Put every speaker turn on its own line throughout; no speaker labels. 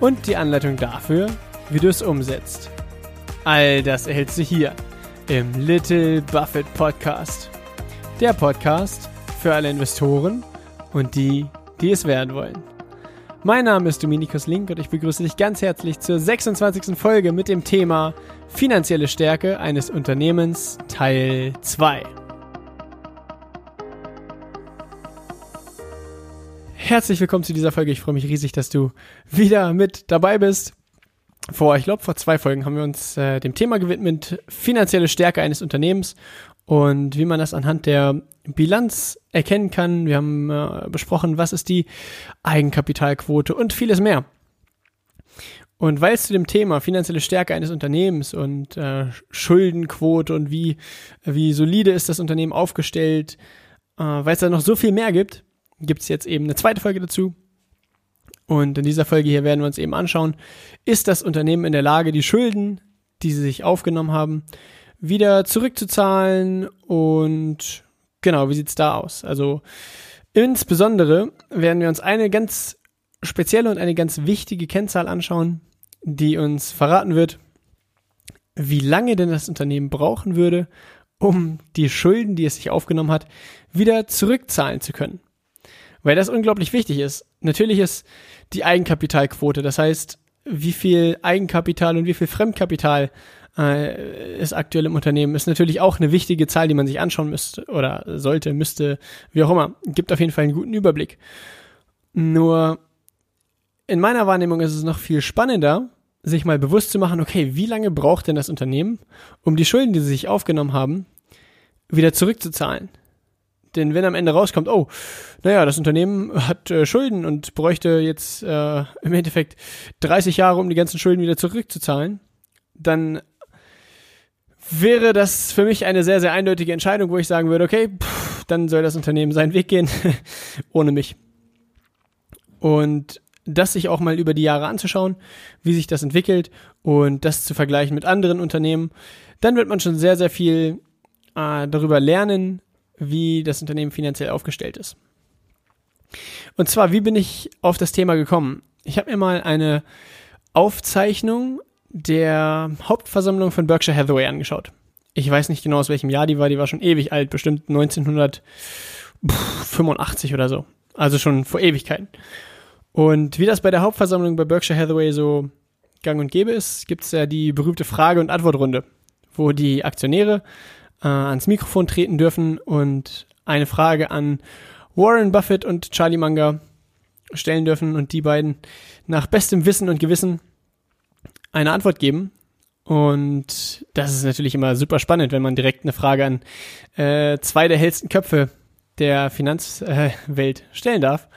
und die Anleitung dafür, wie du es umsetzt. All das erhältst du hier im Little Buffett Podcast. Der Podcast für alle Investoren und die, die es werden wollen. Mein Name ist Dominikus Link und ich begrüße dich ganz herzlich zur 26. Folge mit dem Thema Finanzielle Stärke eines Unternehmens Teil 2. Herzlich willkommen zu dieser Folge. Ich freue mich riesig, dass du wieder mit dabei bist. Vor, ich glaube, vor zwei Folgen haben wir uns äh, dem Thema gewidmet, finanzielle Stärke eines Unternehmens und wie man das anhand der Bilanz erkennen kann. Wir haben äh, besprochen, was ist die Eigenkapitalquote und vieles mehr. Und weil es zu dem Thema finanzielle Stärke eines Unternehmens und äh, Schuldenquote und wie, wie solide ist das Unternehmen aufgestellt, äh, weil es da noch so viel mehr gibt, gibt es jetzt eben eine zweite Folge dazu. Und in dieser Folge hier werden wir uns eben anschauen, ist das Unternehmen in der Lage, die Schulden, die sie sich aufgenommen haben, wieder zurückzuzahlen und genau, wie sieht's da aus? Also insbesondere werden wir uns eine ganz spezielle und eine ganz wichtige Kennzahl anschauen, die uns verraten wird, wie lange denn das Unternehmen brauchen würde, um die Schulden, die es sich aufgenommen hat, wieder zurückzahlen zu können weil das unglaublich wichtig ist. Natürlich ist die Eigenkapitalquote, das heißt, wie viel Eigenkapital und wie viel Fremdkapital äh, ist aktuell im Unternehmen, ist natürlich auch eine wichtige Zahl, die man sich anschauen müsste oder sollte, müsste, wie auch immer. Gibt auf jeden Fall einen guten Überblick. Nur in meiner Wahrnehmung ist es noch viel spannender, sich mal bewusst zu machen, okay, wie lange braucht denn das Unternehmen, um die Schulden, die sie sich aufgenommen haben, wieder zurückzuzahlen? Denn wenn am Ende rauskommt, oh, naja, das Unternehmen hat äh, Schulden und bräuchte jetzt äh, im Endeffekt 30 Jahre, um die ganzen Schulden wieder zurückzuzahlen, dann wäre das für mich eine sehr, sehr eindeutige Entscheidung, wo ich sagen würde, okay, pff, dann soll das Unternehmen seinen Weg gehen, ohne mich. Und das sich auch mal über die Jahre anzuschauen, wie sich das entwickelt und das zu vergleichen mit anderen Unternehmen, dann wird man schon sehr, sehr viel äh, darüber lernen, wie das Unternehmen finanziell aufgestellt ist. Und zwar, wie bin ich auf das Thema gekommen? Ich habe mir mal eine Aufzeichnung der Hauptversammlung von Berkshire Hathaway angeschaut. Ich weiß nicht genau, aus welchem Jahr die war, die war schon ewig alt, bestimmt 1985 oder so. Also schon vor Ewigkeiten. Und wie das bei der Hauptversammlung bei Berkshire Hathaway so gang und gäbe ist, gibt es ja die berühmte Frage- und Antwortrunde, wo die Aktionäre äh, ans Mikrofon treten dürfen und eine Frage an Warren Buffett und Charlie Munger stellen dürfen und die beiden nach bestem Wissen und Gewissen eine Antwort geben. Und das ist natürlich immer super spannend, wenn man direkt eine Frage an äh, zwei der hellsten Köpfe der Finanzwelt äh, stellen darf.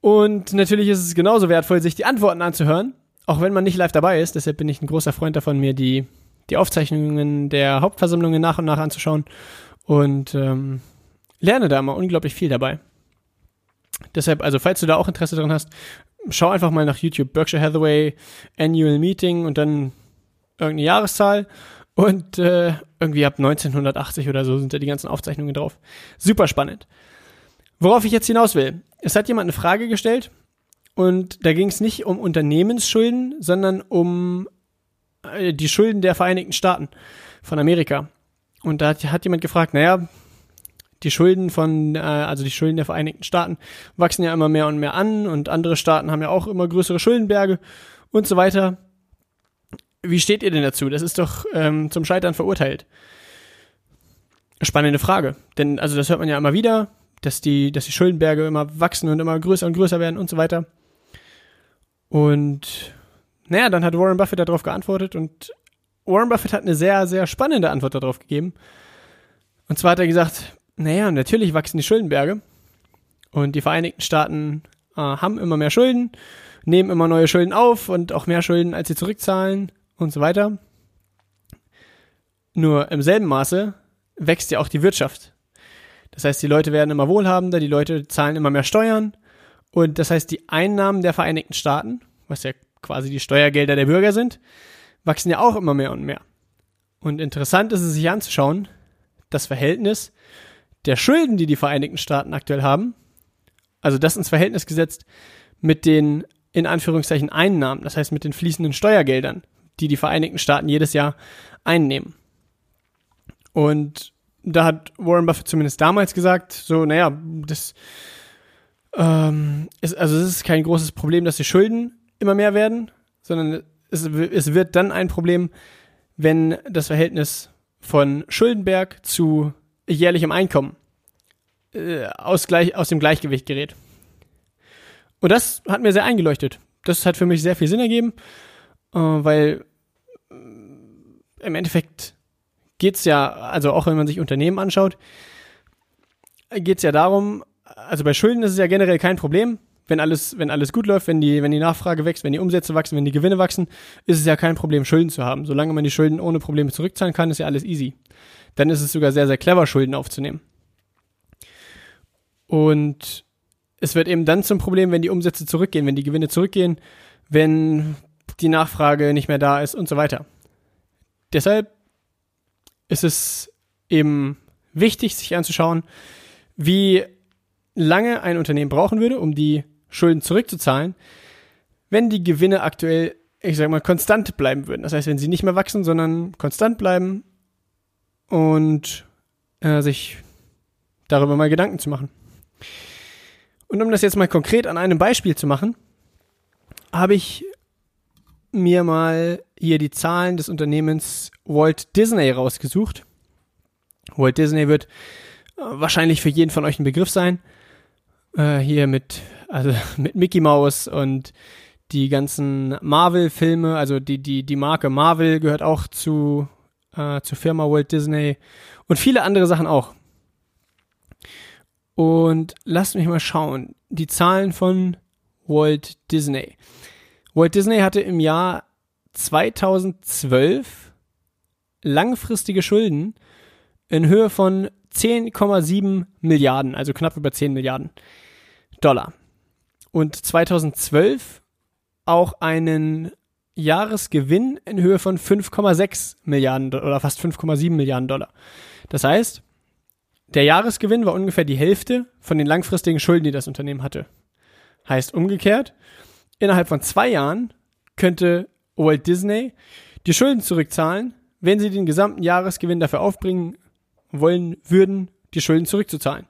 Und natürlich ist es genauso wertvoll, sich die Antworten anzuhören, auch wenn man nicht live dabei ist. Deshalb bin ich ein großer Freund davon, mir die die Aufzeichnungen der Hauptversammlungen nach und nach anzuschauen und ähm, lerne da immer unglaublich viel dabei. Deshalb, also falls du da auch Interesse dran hast, schau einfach mal nach YouTube Berkshire Hathaway Annual Meeting und dann irgendeine Jahreszahl und äh, irgendwie ab 1980 oder so sind da die ganzen Aufzeichnungen drauf. Super spannend. Worauf ich jetzt hinaus will. Es hat jemand eine Frage gestellt und da ging es nicht um Unternehmensschulden, sondern um die Schulden der Vereinigten Staaten von Amerika. Und da hat jemand gefragt, naja, die Schulden von, äh, also die Schulden der Vereinigten Staaten wachsen ja immer mehr und mehr an und andere Staaten haben ja auch immer größere Schuldenberge und so weiter. Wie steht ihr denn dazu? Das ist doch ähm, zum Scheitern verurteilt. Spannende Frage. Denn, also das hört man ja immer wieder, dass die, dass die Schuldenberge immer wachsen und immer größer und größer werden und so weiter. Und naja, dann hat Warren Buffett darauf geantwortet und Warren Buffett hat eine sehr, sehr spannende Antwort darauf gegeben. Und zwar hat er gesagt, naja, natürlich wachsen die Schuldenberge und die Vereinigten Staaten äh, haben immer mehr Schulden. nehmen immer neue Schulden auf und auch mehr Schulden, als sie zurückzahlen und so weiter. Nur im selben Maße wächst ja auch die Wirtschaft. Das heißt, die Leute werden immer wohlhabender, die Leute zahlen immer mehr Steuern und das heißt, die Einnahmen der Vereinigten Staaten, was ja quasi die Steuergelder der Bürger sind, wachsen ja auch immer mehr und mehr. Und interessant ist es sich anzuschauen, das Verhältnis der Schulden, die die Vereinigten Staaten aktuell haben, also das ins Verhältnis gesetzt mit den in Anführungszeichen Einnahmen, das heißt mit den fließenden Steuergeldern, die die Vereinigten Staaten jedes Jahr einnehmen. Und da hat Warren Buffett zumindest damals gesagt, so, naja, das ähm, ist, also es ist kein großes Problem, dass die Schulden immer mehr werden, sondern es, es wird dann ein Problem, wenn das Verhältnis von Schuldenberg zu jährlichem Einkommen äh, aus, gleich, aus dem Gleichgewicht gerät. Und das hat mir sehr eingeleuchtet. Das hat für mich sehr viel Sinn ergeben, äh, weil äh, im Endeffekt geht es ja, also auch wenn man sich Unternehmen anschaut, geht es ja darum, also bei Schulden ist es ja generell kein Problem. Wenn alles, wenn alles gut läuft, wenn die, wenn die Nachfrage wächst, wenn die Umsätze wachsen, wenn die Gewinne wachsen, ist es ja kein Problem, Schulden zu haben. Solange man die Schulden ohne Probleme zurückzahlen kann, ist ja alles easy. Dann ist es sogar sehr, sehr clever, Schulden aufzunehmen. Und es wird eben dann zum Problem, wenn die Umsätze zurückgehen, wenn die Gewinne zurückgehen, wenn die Nachfrage nicht mehr da ist und so weiter. Deshalb ist es eben wichtig, sich anzuschauen, wie lange ein Unternehmen brauchen würde, um die Schulden zurückzuzahlen, wenn die Gewinne aktuell, ich sag mal, konstant bleiben würden. Das heißt, wenn sie nicht mehr wachsen, sondern konstant bleiben und äh, sich darüber mal Gedanken zu machen. Und um das jetzt mal konkret an einem Beispiel zu machen, habe ich mir mal hier die Zahlen des Unternehmens Walt Disney rausgesucht. Walt Disney wird äh, wahrscheinlich für jeden von euch ein Begriff sein. Äh, hier mit, also mit Mickey Mouse und die ganzen Marvel-Filme, also die, die, die Marke Marvel gehört auch zu, äh, zur Firma Walt Disney und viele andere Sachen auch. Und lasst mich mal schauen. Die Zahlen von Walt Disney. Walt Disney hatte im Jahr 2012 langfristige Schulden in Höhe von 10,7 Milliarden, also knapp über 10 Milliarden Dollar. Und 2012 auch einen Jahresgewinn in Höhe von 5,6 Milliarden oder fast 5,7 Milliarden Dollar. Das heißt, der Jahresgewinn war ungefähr die Hälfte von den langfristigen Schulden, die das Unternehmen hatte. Heißt umgekehrt, innerhalb von zwei Jahren könnte Walt Disney die Schulden zurückzahlen, wenn sie den gesamten Jahresgewinn dafür aufbringen wollen würden, die Schulden zurückzuzahlen.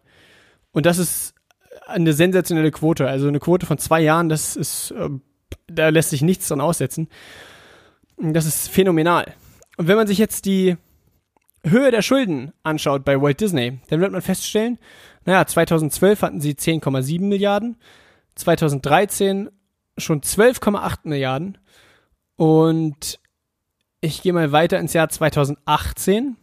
Und das ist eine sensationelle Quote. Also eine Quote von zwei Jahren, das ist, äh, da lässt sich nichts dran aussetzen. Das ist phänomenal. Und wenn man sich jetzt die Höhe der Schulden anschaut bei Walt Disney, dann wird man feststellen, naja, 2012 hatten sie 10,7 Milliarden, 2013 schon 12,8 Milliarden und ich gehe mal weiter ins Jahr 2018.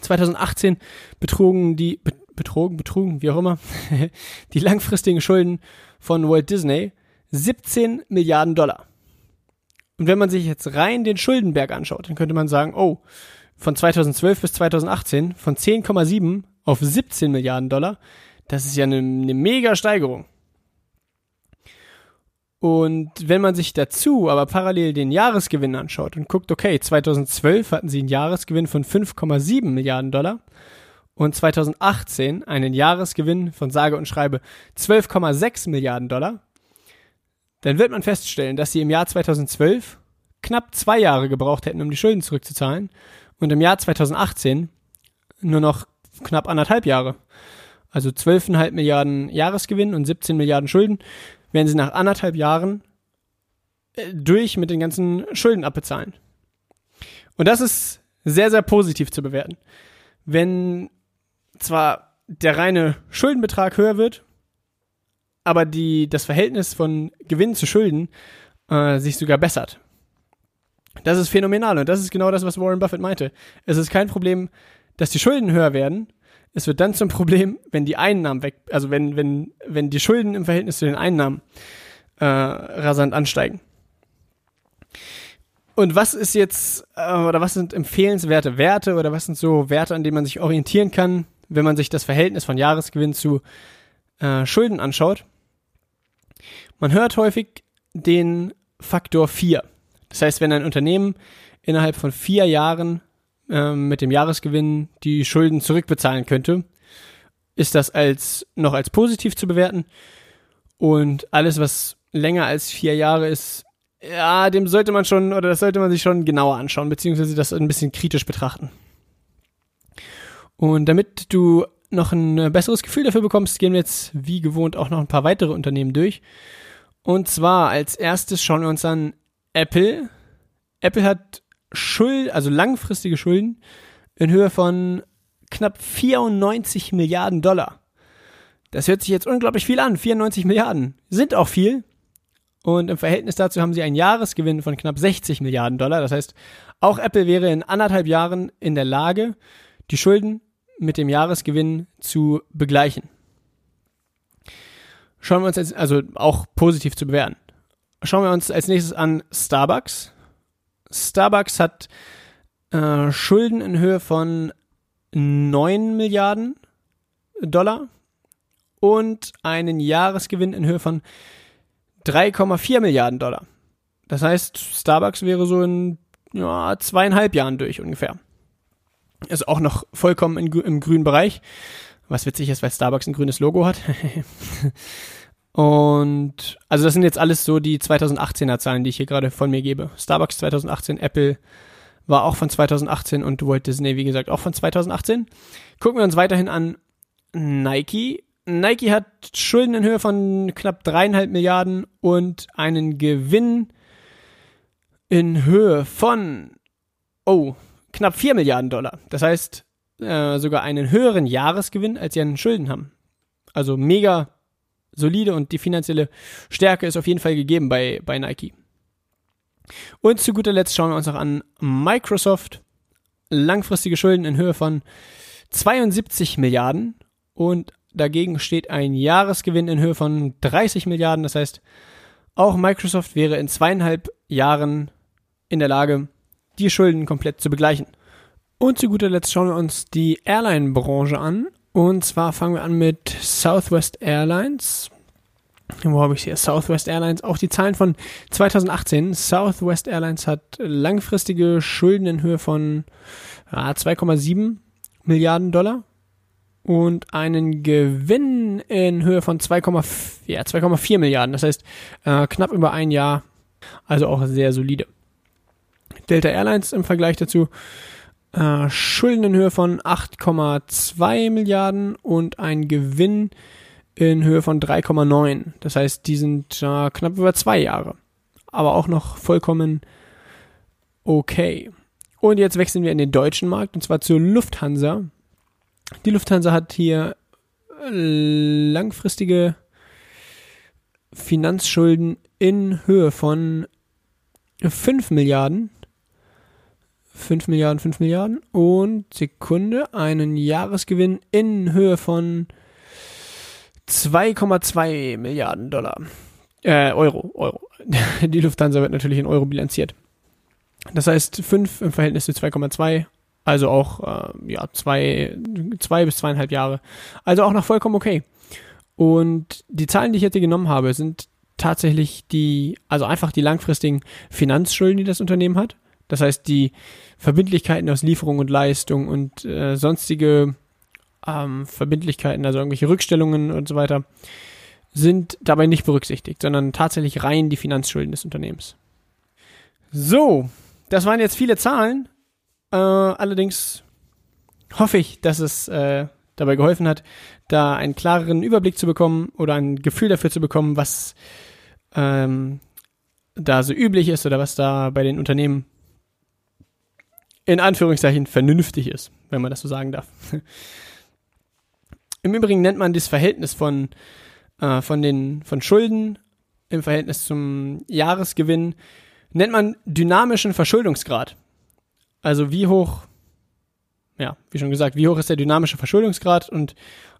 2018 betrugen die, betrogen, betrugen, wie auch immer, die langfristigen Schulden von Walt Disney 17 Milliarden Dollar. Und wenn man sich jetzt rein den Schuldenberg anschaut, dann könnte man sagen, oh, von 2012 bis 2018 von 10,7 auf 17 Milliarden Dollar, das ist ja eine, eine mega Steigerung. Und wenn man sich dazu aber parallel den Jahresgewinn anschaut und guckt, okay, 2012 hatten sie einen Jahresgewinn von 5,7 Milliarden Dollar und 2018 einen Jahresgewinn von sage und schreibe 12,6 Milliarden Dollar, dann wird man feststellen, dass sie im Jahr 2012 knapp zwei Jahre gebraucht hätten, um die Schulden zurückzuzahlen und im Jahr 2018 nur noch knapp anderthalb Jahre. Also 12,5 Milliarden Jahresgewinn und 17 Milliarden Schulden werden sie nach anderthalb Jahren äh, durch mit den ganzen Schulden abbezahlen. Und das ist sehr, sehr positiv zu bewerten. Wenn zwar der reine Schuldenbetrag höher wird, aber die, das Verhältnis von Gewinn zu Schulden äh, sich sogar bessert. Das ist phänomenal und das ist genau das, was Warren Buffett meinte. Es ist kein Problem, dass die Schulden höher werden, es wird dann zum Problem, wenn die Einnahmen weg, also wenn, wenn, wenn die Schulden im Verhältnis zu den Einnahmen äh, rasant ansteigen. Und was ist jetzt, äh, oder was sind empfehlenswerte Werte oder was sind so Werte, an denen man sich orientieren kann, wenn man sich das Verhältnis von Jahresgewinn zu äh, Schulden anschaut? Man hört häufig den Faktor 4. Das heißt, wenn ein Unternehmen innerhalb von vier Jahren äh, mit dem Jahresgewinn die Schulden zurückbezahlen könnte, ist das als noch als positiv zu bewerten. Und alles, was länger als vier Jahre ist, ja, dem sollte man schon, oder das sollte man sich schon genauer anschauen, beziehungsweise das ein bisschen kritisch betrachten. Und damit du noch ein besseres Gefühl dafür bekommst, gehen wir jetzt wie gewohnt auch noch ein paar weitere Unternehmen durch. Und zwar als erstes schauen wir uns an Apple. Apple hat Schuld, also langfristige Schulden in Höhe von knapp 94 Milliarden Dollar. Das hört sich jetzt unglaublich viel an. 94 Milliarden sind auch viel. Und im Verhältnis dazu haben sie einen Jahresgewinn von knapp 60 Milliarden Dollar. Das heißt, auch Apple wäre in anderthalb Jahren in der Lage, die Schulden mit dem Jahresgewinn zu begleichen. Schauen wir uns jetzt, also auch positiv zu bewerten. Schauen wir uns als nächstes an Starbucks. Starbucks hat äh, Schulden in Höhe von 9 Milliarden Dollar und einen Jahresgewinn in Höhe von 3,4 Milliarden Dollar. Das heißt, Starbucks wäre so in ja, zweieinhalb Jahren durch ungefähr. Ist auch noch vollkommen in, im grünen Bereich. Was witzig ist, weil Starbucks ein grünes Logo hat. Und also das sind jetzt alles so die 2018er Zahlen, die ich hier gerade von mir gebe. Starbucks 2018, Apple war auch von 2018 und Walt Disney, wie gesagt, auch von 2018. Gucken wir uns weiterhin an Nike. Nike hat Schulden in Höhe von knapp dreieinhalb Milliarden und einen Gewinn in Höhe von, oh, knapp vier Milliarden Dollar. Das heißt, äh, sogar einen höheren Jahresgewinn, als sie an Schulden haben. Also mega solide und die finanzielle Stärke ist auf jeden Fall gegeben bei, bei Nike. Und zu guter Letzt schauen wir uns noch an Microsoft. Langfristige Schulden in Höhe von 72 Milliarden und dagegen steht ein Jahresgewinn in Höhe von 30 Milliarden. Das heißt, auch Microsoft wäre in zweieinhalb Jahren in der Lage, die Schulden komplett zu begleichen. Und zu guter Letzt schauen wir uns die Airline-Branche an. Und zwar fangen wir an mit Southwest Airlines. Wo habe ich hier? Southwest Airlines. Auch die Zahlen von 2018. Southwest Airlines hat langfristige Schulden in Höhe von ja, 2,7 Milliarden Dollar und einen Gewinn in Höhe von 2,4 ja, 2,4 Milliarden. Das heißt äh, knapp über ein Jahr. Also auch sehr solide. Delta Airlines im Vergleich dazu äh, Schulden in Höhe von 8,2 Milliarden und ein Gewinn in Höhe von 3,9. Das heißt, die sind äh, knapp über zwei Jahre. Aber auch noch vollkommen okay. Und jetzt wechseln wir in den deutschen Markt und zwar zur Lufthansa. Die Lufthansa hat hier langfristige Finanzschulden in Höhe von 5 Milliarden 5 Milliarden, 5 Milliarden und Sekunde einen Jahresgewinn in Höhe von 2,2 Milliarden Dollar. Äh, Euro, Euro. Die Lufthansa wird natürlich in Euro bilanziert. Das heißt 5 im Verhältnis zu 2,2, also auch äh, ja, 2 zwei, bis zweieinhalb Jahre. Also auch noch vollkommen okay. Und die Zahlen, die ich jetzt hier genommen habe, sind tatsächlich die, also einfach die langfristigen Finanzschulden, die das Unternehmen hat. Das heißt, die Verbindlichkeiten aus Lieferung und Leistung und äh, sonstige ähm, Verbindlichkeiten, also irgendwelche Rückstellungen und so weiter, sind dabei nicht berücksichtigt, sondern tatsächlich rein die Finanzschulden des Unternehmens. So, das waren jetzt viele Zahlen. Äh, allerdings hoffe ich, dass es äh, dabei geholfen hat, da einen klareren Überblick zu bekommen oder ein Gefühl dafür zu bekommen, was ähm, da so üblich ist oder was da bei den Unternehmen in Anführungszeichen vernünftig ist, wenn man das so sagen darf. Im Übrigen nennt man das Verhältnis von, äh, von den von Schulden im Verhältnis zum Jahresgewinn nennt man dynamischen Verschuldungsgrad. Also wie hoch, ja, wie schon gesagt, wie hoch ist der dynamische Verschuldungsgrad und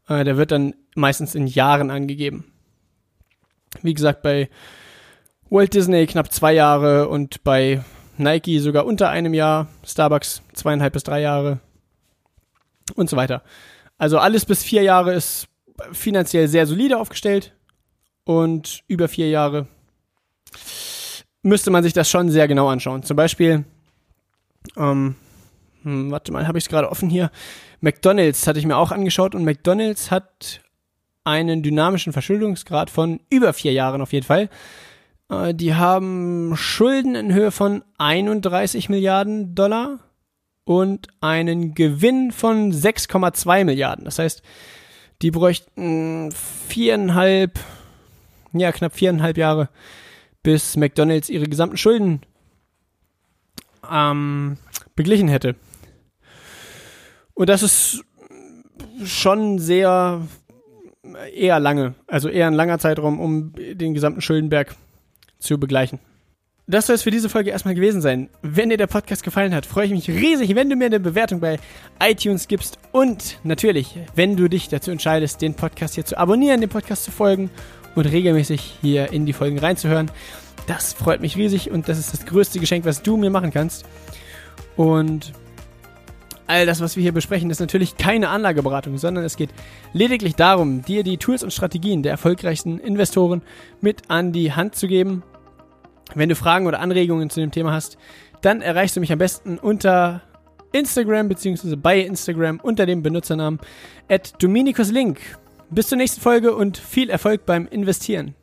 äh, der wird dann meistens in Jahren angegeben. Wie gesagt, bei Walt Disney knapp zwei Jahre und bei Nike sogar unter einem Jahr, Starbucks zweieinhalb bis drei Jahre und so weiter. Also alles bis vier Jahre ist finanziell sehr solide aufgestellt und über vier Jahre müsste man sich das schon sehr genau anschauen. Zum Beispiel, ähm, hm, warte mal, habe ich es gerade offen hier. McDonald's hatte ich mir auch angeschaut und McDonald's hat einen dynamischen Verschuldungsgrad von über vier Jahren auf jeden Fall. Äh, die haben Schulden in Höhe von 31 Milliarden Dollar und einen Gewinn von 6,2 Milliarden. Das heißt, die bräuchten viereinhalb, ja, knapp viereinhalb Jahre, bis McDonalds ihre gesamten Schulden ähm, beglichen hätte. Und das ist schon sehr eher lange, also eher ein langer Zeitraum, um den gesamten Schuldenberg zu begleichen. Das soll es für diese Folge erstmal gewesen sein. Wenn dir der Podcast gefallen hat, freue ich mich riesig, wenn du mir eine Bewertung bei iTunes gibst und natürlich, wenn du dich dazu entscheidest, den Podcast hier zu abonnieren, dem Podcast zu folgen und regelmäßig hier in die Folgen reinzuhören. Das freut mich riesig und das ist das größte Geschenk, was du mir machen kannst. Und all das, was wir hier besprechen, ist natürlich keine Anlageberatung, sondern es geht lediglich darum, dir die Tools und Strategien der erfolgreichsten Investoren mit an die Hand zu geben wenn du Fragen oder Anregungen zu dem Thema hast, dann erreichst du mich am besten unter Instagram bzw. bei Instagram unter dem Benutzernamen at Dominikus Link. Bis zur nächsten Folge und viel Erfolg beim Investieren.